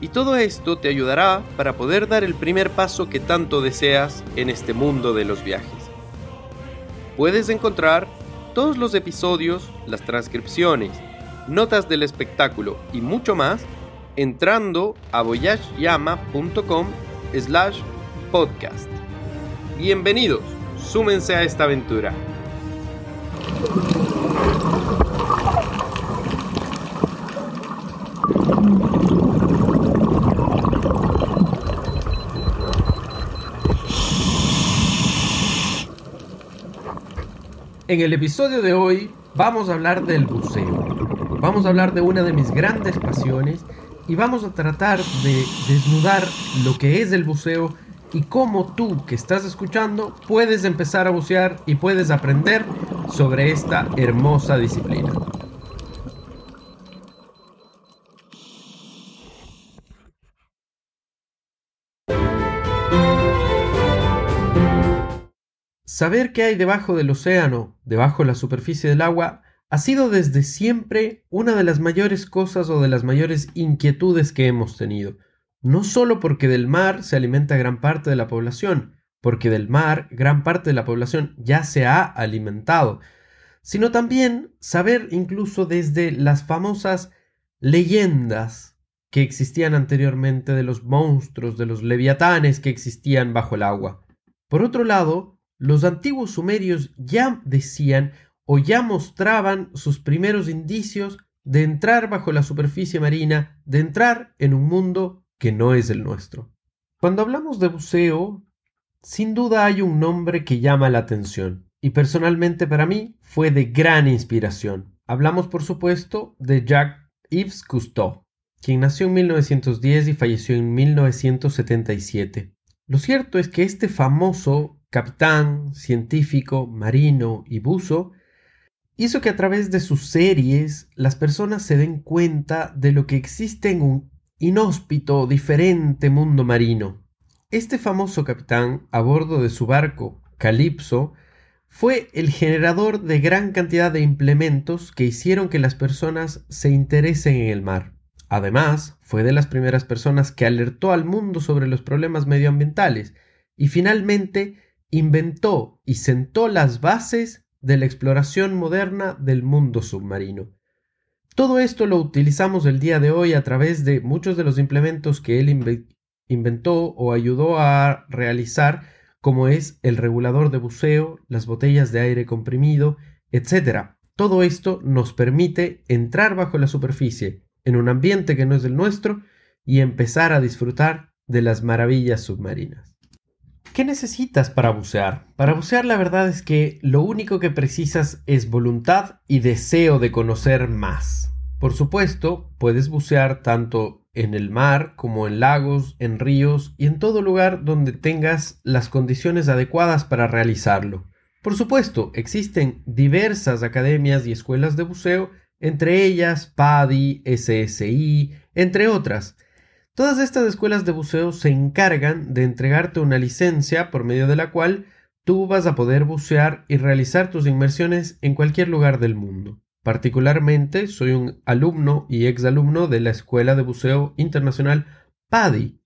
y todo esto te ayudará para poder dar el primer paso que tanto deseas en este mundo de los viajes. Puedes encontrar todos los episodios, las transcripciones, notas del espectáculo y mucho más entrando a voyageyama.com slash podcast. Bienvenidos, súmense a esta aventura. En el episodio de hoy vamos a hablar del buceo. Vamos a hablar de una de mis grandes pasiones y vamos a tratar de desnudar lo que es el buceo y cómo tú que estás escuchando puedes empezar a bucear y puedes aprender sobre esta hermosa disciplina. Saber qué hay debajo del océano, debajo de la superficie del agua, ha sido desde siempre una de las mayores cosas o de las mayores inquietudes que hemos tenido. No solo porque del mar se alimenta gran parte de la población, porque del mar gran parte de la población ya se ha alimentado, sino también saber incluso desde las famosas leyendas que existían anteriormente de los monstruos, de los leviatanes que existían bajo el agua. Por otro lado, los antiguos sumerios ya decían o ya mostraban sus primeros indicios de entrar bajo la superficie marina, de entrar en un mundo que no es el nuestro. Cuando hablamos de buceo, sin duda hay un nombre que llama la atención, y personalmente para mí fue de gran inspiración. Hablamos, por supuesto, de Jacques-Yves Cousteau, quien nació en 1910 y falleció en 1977. Lo cierto es que este famoso capitán, científico, marino y buzo hizo que a través de sus series las personas se den cuenta de lo que existe en un inhóspito, diferente mundo marino. Este famoso capitán, a bordo de su barco, Calipso, fue el generador de gran cantidad de implementos que hicieron que las personas se interesen en el mar. Además, fue de las primeras personas que alertó al mundo sobre los problemas medioambientales y finalmente inventó y sentó las bases de la exploración moderna del mundo submarino. Todo esto lo utilizamos el día de hoy a través de muchos de los implementos que él inventó o ayudó a realizar, como es el regulador de buceo, las botellas de aire comprimido, etc. Todo esto nos permite entrar bajo la superficie en un ambiente que no es el nuestro y empezar a disfrutar de las maravillas submarinas. ¿Qué necesitas para bucear? Para bucear la verdad es que lo único que precisas es voluntad y deseo de conocer más. Por supuesto, puedes bucear tanto en el mar como en lagos, en ríos y en todo lugar donde tengas las condiciones adecuadas para realizarlo. Por supuesto, existen diversas academias y escuelas de buceo, entre ellas PADI, SSI, entre otras, Todas estas escuelas de buceo se encargan de entregarte una licencia por medio de la cual tú vas a poder bucear y realizar tus inmersiones en cualquier lugar del mundo. Particularmente soy un alumno y exalumno de la Escuela de Buceo Internacional PADI.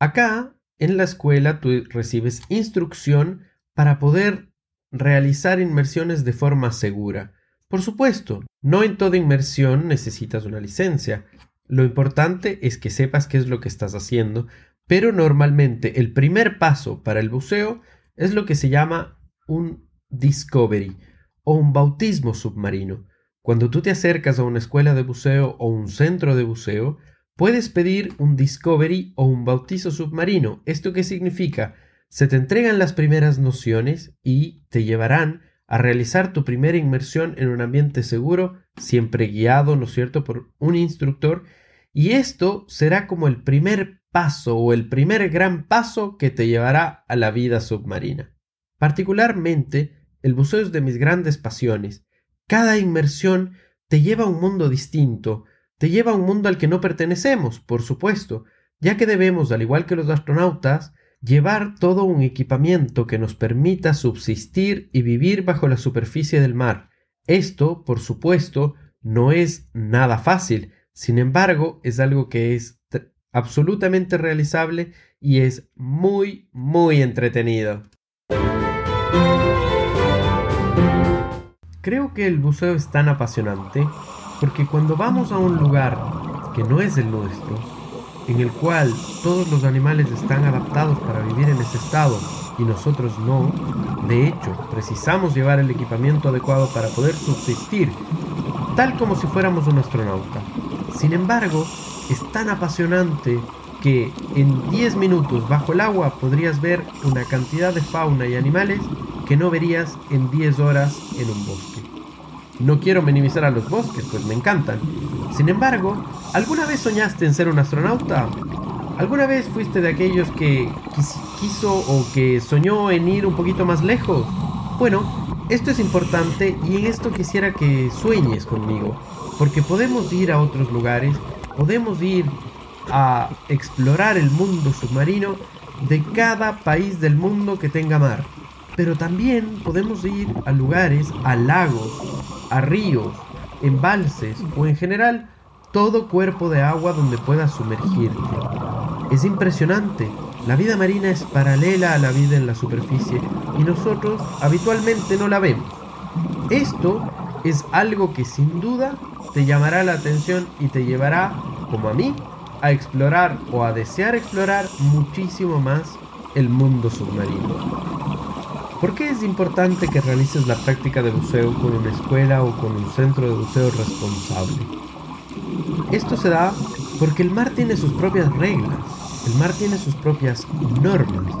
Acá, en la escuela, tú recibes instrucción para poder realizar inmersiones de forma segura. Por supuesto, no en toda inmersión necesitas una licencia. Lo importante es que sepas qué es lo que estás haciendo, pero normalmente el primer paso para el buceo es lo que se llama un discovery o un bautismo submarino. Cuando tú te acercas a una escuela de buceo o un centro de buceo, puedes pedir un discovery o un bautizo submarino. ¿Esto qué significa? Se te entregan las primeras nociones y te llevarán a realizar tu primera inmersión en un ambiente seguro, siempre guiado, ¿no es cierto?, por un instructor, y esto será como el primer paso o el primer gran paso que te llevará a la vida submarina. Particularmente, el buceo es de mis grandes pasiones. Cada inmersión te lleva a un mundo distinto, te lleva a un mundo al que no pertenecemos, por supuesto, ya que debemos, al igual que los astronautas, llevar todo un equipamiento que nos permita subsistir y vivir bajo la superficie del mar. Esto, por supuesto, no es nada fácil, sin embargo, es algo que es absolutamente realizable y es muy, muy entretenido. Creo que el buceo es tan apasionante porque cuando vamos a un lugar que no es el nuestro, en el cual todos los animales están adaptados para vivir en ese estado y nosotros no, de hecho, precisamos llevar el equipamiento adecuado para poder subsistir, tal como si fuéramos un astronauta. Sin embargo, es tan apasionante que en 10 minutos bajo el agua podrías ver una cantidad de fauna y animales que no verías en 10 horas en un bosque. No quiero minimizar a los bosques, pues me encantan. Sin embargo, ¿alguna vez soñaste en ser un astronauta? ¿Alguna vez fuiste de aquellos que quiso o que soñó en ir un poquito más lejos? Bueno, esto es importante y en esto quisiera que sueñes conmigo, porque podemos ir a otros lugares, podemos ir a explorar el mundo submarino de cada país del mundo que tenga mar. Pero también podemos ir a lugares, a lagos, a ríos, embalses o en general todo cuerpo de agua donde puedas sumergirte. Es impresionante, la vida marina es paralela a la vida en la superficie y nosotros habitualmente no la vemos. Esto es algo que sin duda te llamará la atención y te llevará, como a mí, a explorar o a desear explorar muchísimo más el mundo submarino. ¿Por qué es importante que realices la práctica de buceo con una escuela o con un centro de buceo responsable? Esto se da porque el mar tiene sus propias reglas, el mar tiene sus propias normas.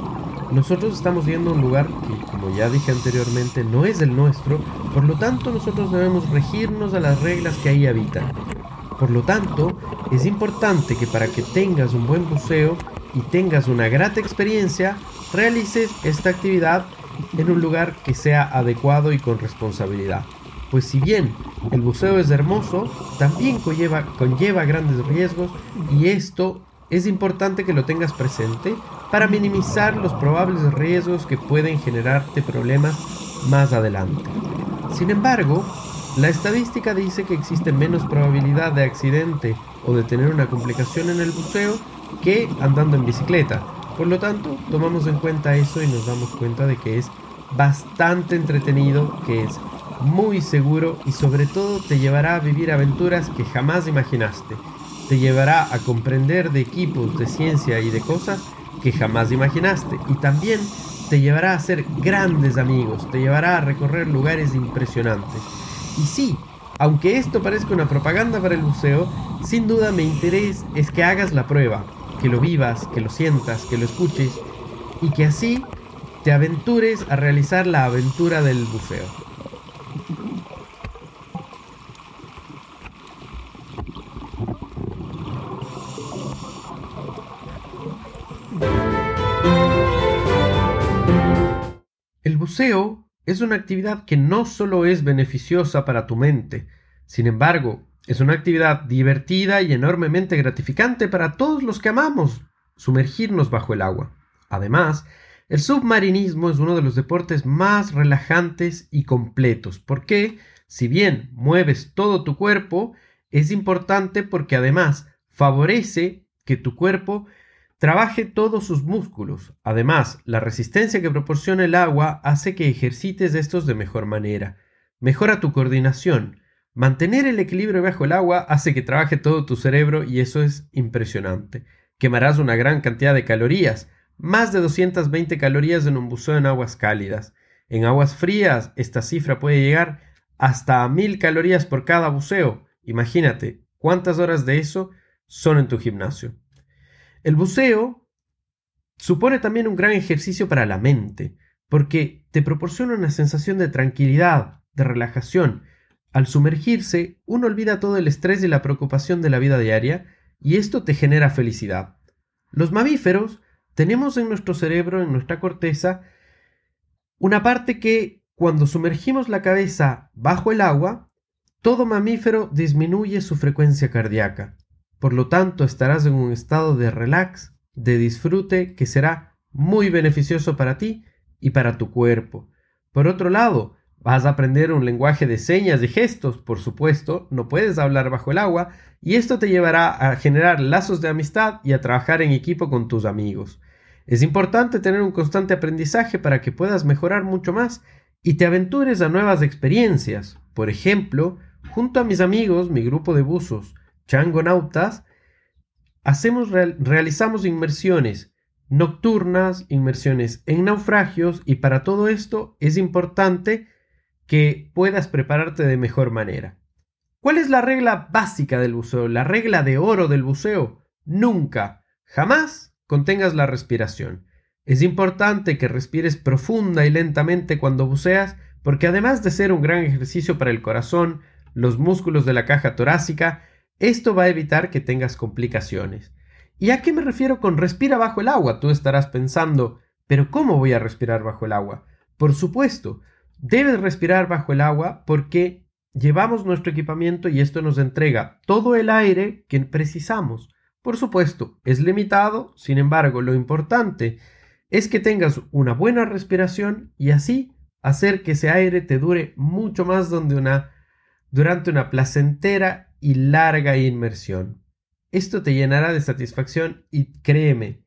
Nosotros estamos viendo un lugar que, como ya dije anteriormente, no es el nuestro, por lo tanto nosotros debemos regirnos a las reglas que ahí habitan. Por lo tanto, es importante que para que tengas un buen buceo y tengas una grata experiencia, realices esta actividad en un lugar que sea adecuado y con responsabilidad. Pues si bien el buceo es hermoso, también conlleva, conlleva grandes riesgos y esto es importante que lo tengas presente para minimizar los probables riesgos que pueden generarte problemas más adelante. Sin embargo, la estadística dice que existe menos probabilidad de accidente o de tener una complicación en el buceo que andando en bicicleta, por lo tanto, tomamos en cuenta eso y nos damos cuenta de que es bastante entretenido, que es muy seguro y sobre todo te llevará a vivir aventuras que jamás imaginaste. Te llevará a comprender de equipos, de ciencia y de cosas que jamás imaginaste. Y también te llevará a hacer grandes amigos, te llevará a recorrer lugares impresionantes. Y sí, aunque esto parezca una propaganda para el buceo, sin duda mi interés es que hagas la prueba, que lo vivas, que lo sientas, que lo escuches y que así te aventures a realizar la aventura del buceo. Buceo es una actividad que no solo es beneficiosa para tu mente, sin embargo, es una actividad divertida y enormemente gratificante para todos los que amamos sumergirnos bajo el agua. Además, el submarinismo es uno de los deportes más relajantes y completos, porque, si bien mueves todo tu cuerpo, es importante porque además favorece que tu cuerpo trabaje todos sus músculos. Además, la resistencia que proporciona el agua hace que ejercites estos de mejor manera. Mejora tu coordinación, Mantener el equilibrio bajo el agua hace que trabaje todo tu cerebro y eso es impresionante. Quemarás una gran cantidad de calorías, más de 220 calorías en un buceo en aguas cálidas. En aguas frías esta cifra puede llegar hasta a 1000 calorías por cada buceo. Imagínate cuántas horas de eso son en tu gimnasio. El buceo supone también un gran ejercicio para la mente, porque te proporciona una sensación de tranquilidad, de relajación, al sumergirse, uno olvida todo el estrés y la preocupación de la vida diaria y esto te genera felicidad. Los mamíferos tenemos en nuestro cerebro, en nuestra corteza, una parte que cuando sumergimos la cabeza bajo el agua, todo mamífero disminuye su frecuencia cardíaca. Por lo tanto, estarás en un estado de relax, de disfrute que será muy beneficioso para ti y para tu cuerpo. Por otro lado, vas a aprender un lenguaje de señas y gestos, por supuesto, no puedes hablar bajo el agua, y esto te llevará a generar lazos de amistad y a trabajar en equipo con tus amigos. Es importante tener un constante aprendizaje para que puedas mejorar mucho más y te aventures a nuevas experiencias. Por ejemplo, junto a mis amigos, mi grupo de buzos, changonautas, hacemos realizamos inmersiones nocturnas, inmersiones en naufragios y para todo esto es importante que puedas prepararte de mejor manera. ¿Cuál es la regla básica del buceo? La regla de oro del buceo. Nunca, jamás contengas la respiración. Es importante que respires profunda y lentamente cuando buceas porque además de ser un gran ejercicio para el corazón, los músculos de la caja torácica, esto va a evitar que tengas complicaciones. ¿Y a qué me refiero con respira bajo el agua? Tú estarás pensando, pero ¿cómo voy a respirar bajo el agua? Por supuesto, debes respirar bajo el agua porque llevamos nuestro equipamiento y esto nos entrega todo el aire que precisamos. Por supuesto, es limitado, sin embargo, lo importante es que tengas una buena respiración y así hacer que ese aire te dure mucho más una, durante una placentera y larga inmersión. Esto te llenará de satisfacción y créeme,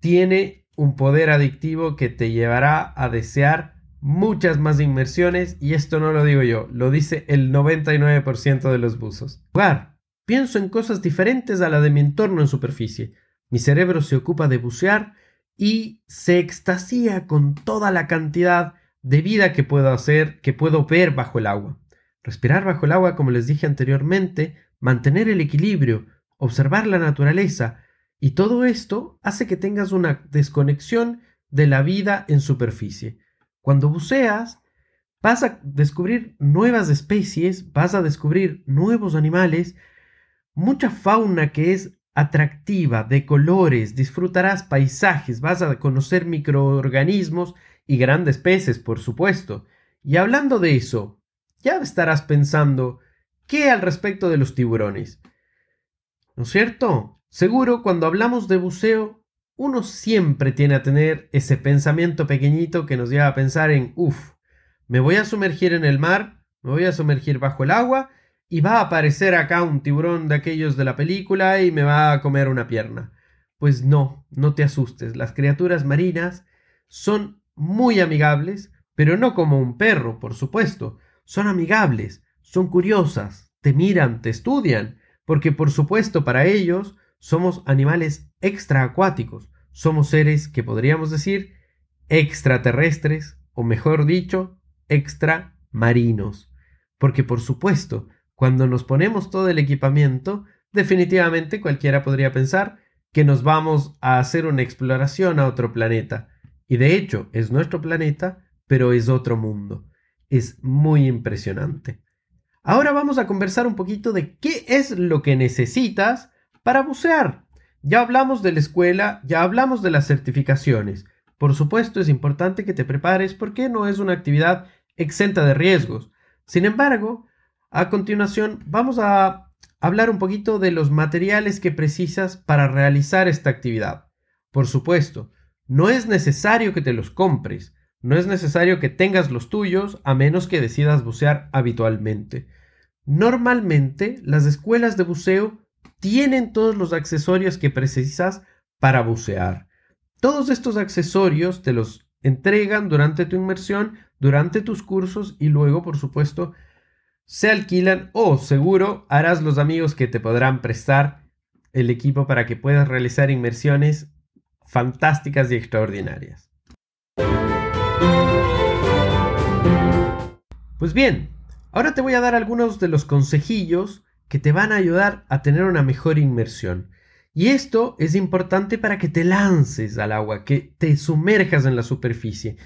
tiene un poder adictivo que te llevará a desear muchas más inmersiones y esto no lo digo yo, lo dice el 99% de los buzos. Jugar. Pienso en cosas diferentes a la de mi entorno en superficie. Mi cerebro se ocupa de bucear y se extasía con toda la cantidad de vida que puedo hacer, que puedo ver bajo el agua. Respirar bajo el agua, como les dije anteriormente, mantener el equilibrio, observar la naturaleza, y todo esto hace que tengas una desconexión de la vida en superficie. Cuando buceas, vas a descubrir nuevas especies, vas a descubrir nuevos animales, mucha fauna que es atractiva, de colores, disfrutarás paisajes, vas a conocer microorganismos y grandes peces, por supuesto. Y hablando de eso, ya estarás pensando, ¿qué al respecto de los tiburones? ¿No es cierto? Seguro cuando hablamos de buceo, uno siempre tiene a tener ese pensamiento pequeñito que nos lleva a pensar en, uff, me voy a sumergir en el mar, me voy a sumergir bajo el agua y va a aparecer acá un tiburón de aquellos de la película y me va a comer una pierna. Pues no, no te asustes, las criaturas marinas son muy amigables, pero no como un perro, por supuesto, son amigables, son curiosas, te miran, te estudian, porque por supuesto para ellos somos animales extraacuáticos, somos seres que podríamos decir extraterrestres, o mejor dicho, extramarinos, porque por supuesto, cuando nos ponemos todo el equipamiento, definitivamente cualquiera podría pensar que nos vamos a hacer una exploración a otro planeta, y de hecho es nuestro planeta, pero es otro mundo. Es muy impresionante. Ahora vamos a conversar un poquito de qué es lo que necesitas para bucear. Ya hablamos de la escuela, ya hablamos de las certificaciones. Por supuesto es importante que te prepares porque no es una actividad exenta de riesgos. Sin embargo, a continuación vamos a hablar un poquito de los materiales que precisas para realizar esta actividad. Por supuesto, no es necesario que te los compres. No es necesario que tengas los tuyos a menos que decidas bucear habitualmente. Normalmente las escuelas de buceo tienen todos los accesorios que precisas para bucear. Todos estos accesorios te los entregan durante tu inmersión, durante tus cursos y luego, por supuesto, se alquilan o seguro harás los amigos que te podrán prestar el equipo para que puedas realizar inmersiones fantásticas y extraordinarias. Pues bien, ahora te voy a dar algunos de los consejillos que te van a ayudar a tener una mejor inmersión. Y esto es importante para que te lances al agua, que te sumerjas en la superficie.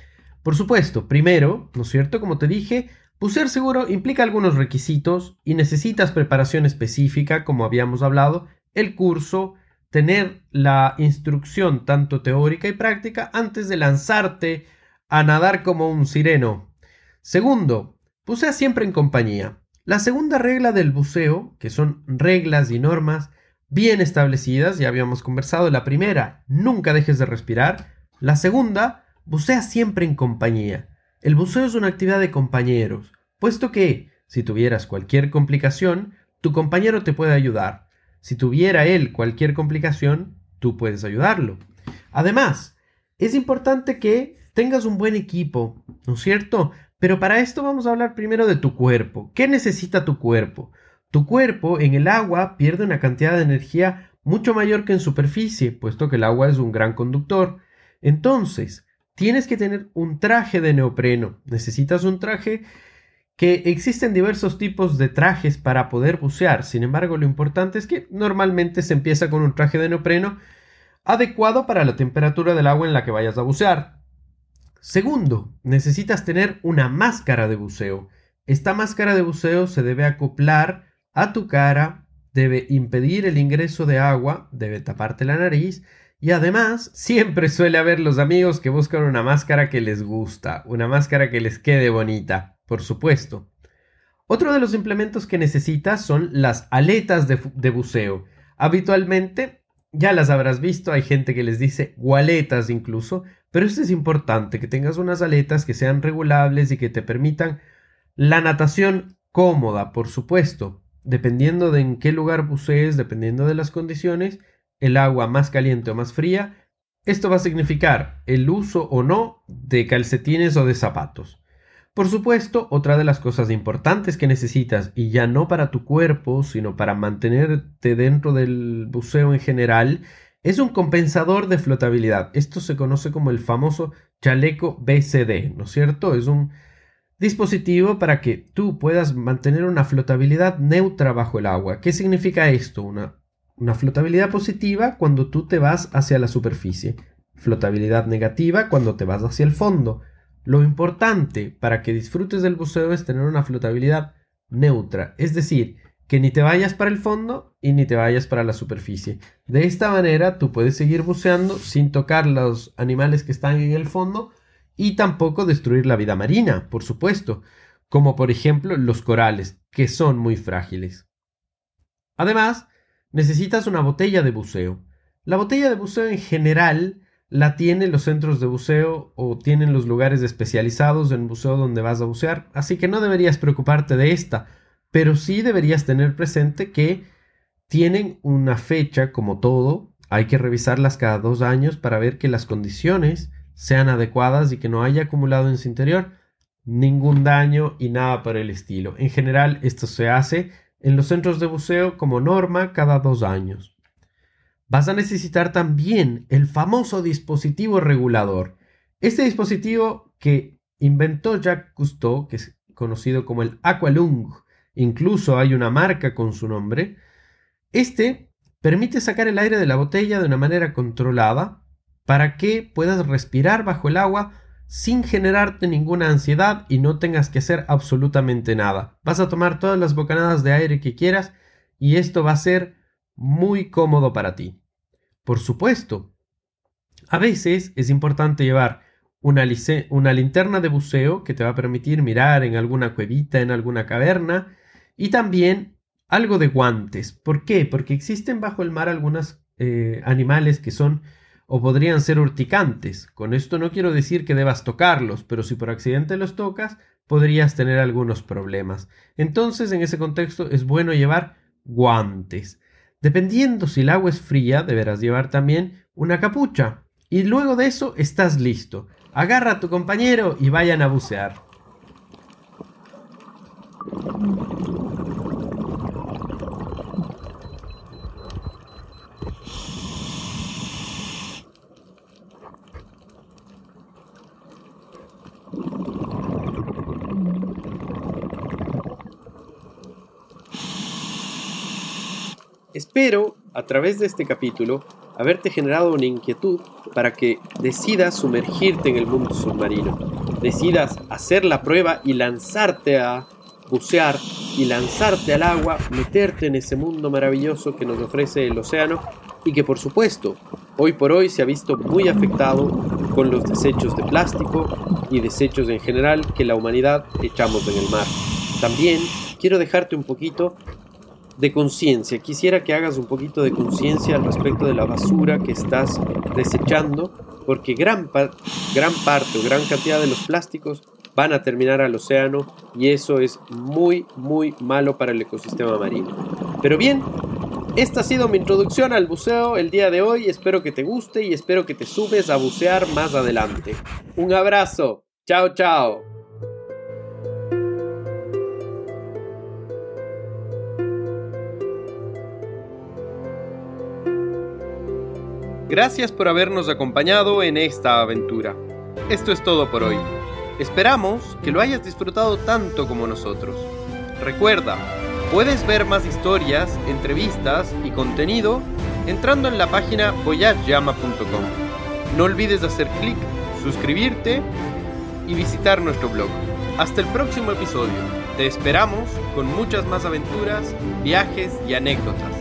Por supuesto, primero, ¿no es cierto? Como te dije, bucear seguro implica algunos requisitos y necesitas preparación específica, como habíamos hablado, el curso, tener la instrucción tanto teórica y práctica antes de lanzarte a nadar como un sireno. Segundo, bucea siempre en compañía. La segunda regla del buceo, que son reglas y normas bien establecidas, ya habíamos conversado, la primera, nunca dejes de respirar. La segunda, bucea siempre en compañía. El buceo es una actividad de compañeros, puesto que, si tuvieras cualquier complicación, tu compañero te puede ayudar. Si tuviera él cualquier complicación, tú puedes ayudarlo. Además, es importante que tengas un buen equipo, ¿no es cierto? Pero para esto vamos a hablar primero de tu cuerpo. ¿Qué necesita tu cuerpo? Tu cuerpo en el agua pierde una cantidad de energía mucho mayor que en superficie, puesto que el agua es un gran conductor. Entonces, tienes que tener un traje de neopreno. Necesitas un traje que existen diversos tipos de trajes para poder bucear. Sin embargo, lo importante es que normalmente se empieza con un traje de neopreno adecuado para la temperatura del agua en la que vayas a bucear. Segundo, necesitas tener una máscara de buceo. Esta máscara de buceo se debe acoplar a tu cara, debe impedir el ingreso de agua, debe taparte la nariz y además siempre suele haber los amigos que buscan una máscara que les gusta, una máscara que les quede bonita por supuesto. Otro de los implementos que necesitas son las aletas de, buceo. Habitualmente, ya las habrás visto, hay gente que les dice gualetas incluso, pero esto es importante, que tengas unas aletas que sean regulables y que te permitan la natación cómoda, por supuesto. Dependiendo de en qué lugar bucees, dependiendo de las condiciones, el agua más caliente o más fría, esto va a significar el uso o no de calcetines o de zapatos. Por supuesto, otra de las cosas importantes que necesitas, y ya no para tu cuerpo, sino para mantenerte dentro del buceo en general, es un compensador de flotabilidad. Esto se conoce como el famoso chaleco BCD, ¿no es cierto? Es un dispositivo para que tú puedas mantener una flotabilidad neutra bajo el agua. ¿Qué significa esto? Una, una flotabilidad positiva cuando tú te vas hacia la superficie, flotabilidad negativa cuando te vas hacia el fondo. Lo importante para que disfrutes del buceo es tener una flotabilidad neutra, es decir, que ni te vayas para el fondo y ni te vayas para la superficie. De esta manera tú puedes seguir buceando sin tocar los animales que están en el fondo y tampoco destruir la vida marina, por supuesto, como por ejemplo los corales, que son muy frágiles. Además, necesitas una botella de buceo. La botella de buceo en general la tienen los centros de buceo o tienen los lugares especializados en buceo donde vas a bucear, así que no deberías preocuparte de esta, pero sí deberías tener presente que tienen una fecha como todo, hay que revisarlas cada dos años para ver que las condiciones sean adecuadas y que no haya acumulado en su interior ningún daño y nada por el estilo. En general esto se hace en los centros de buceo como norma cada dos años. Vas a necesitar también el famoso dispositivo regulador. Este dispositivo que inventó Jacques Cousteau, que es conocido como el Aqualung, incluso hay una marca con su nombre, este permite sacar el aire de la botella de una manera controlada para que puedas respirar bajo el agua sin generarte ninguna ansiedad y no tengas que hacer absolutamente nada. Vas a tomar todas las bocanadas de aire que quieras y esto va a ser muy cómodo para ti. Por supuesto, a veces es importante llevar una, una, linterna de buceo que te va a permitir mirar en alguna cuevita, en alguna caverna, y también algo de guantes. ¿Por qué? Porque existen bajo el mar algunos eh, animales que son o podrían ser urticantes. Con esto no quiero decir que debas tocarlos, pero si por accidente los tocas, podrías tener algunos problemas. Entonces, en ese contexto es bueno llevar guantes. Dependiendo si el agua es fría, deberás llevar también una capucha. Y luego de eso estás listo. Agarra a tu compañero y vayan a bucear. Espero, a través de este capítulo, haberte generado una inquietud para que decidas sumergirte en el mundo submarino, decidas hacer la prueba y lanzarte a bucear y lanzarte al agua, meterte en ese mundo maravilloso que nos ofrece el océano y que por supuesto hoy por hoy se ha visto muy afectado con los desechos de plástico y desechos en general que la humanidad echamos en el mar. También quiero dejarte un poquito de conciencia. Quisiera que hagas un poquito de conciencia al respecto de la basura que estás desechando, porque gran, gran parte o gran cantidad de los plásticos van a terminar al océano y eso es muy, muy malo para el ecosistema marino. Pero bien, esta ha sido mi introducción al buceo el día de hoy. Espero que te guste y espero que te subes a bucear más adelante. Un abrazo. Chao, chao. Gracias por habernos acompañado en esta aventura. Esto es todo por hoy. Esperamos que lo hayas disfrutado tanto como nosotros. Recuerda, puedes ver más historias, entrevistas y contenido entrando en la página voyageyama.com. No olvides hacer clic, suscribirte y visitar nuestro blog. Hasta el próximo episodio. Te esperamos con muchas más aventuras, viajes y anécdotas.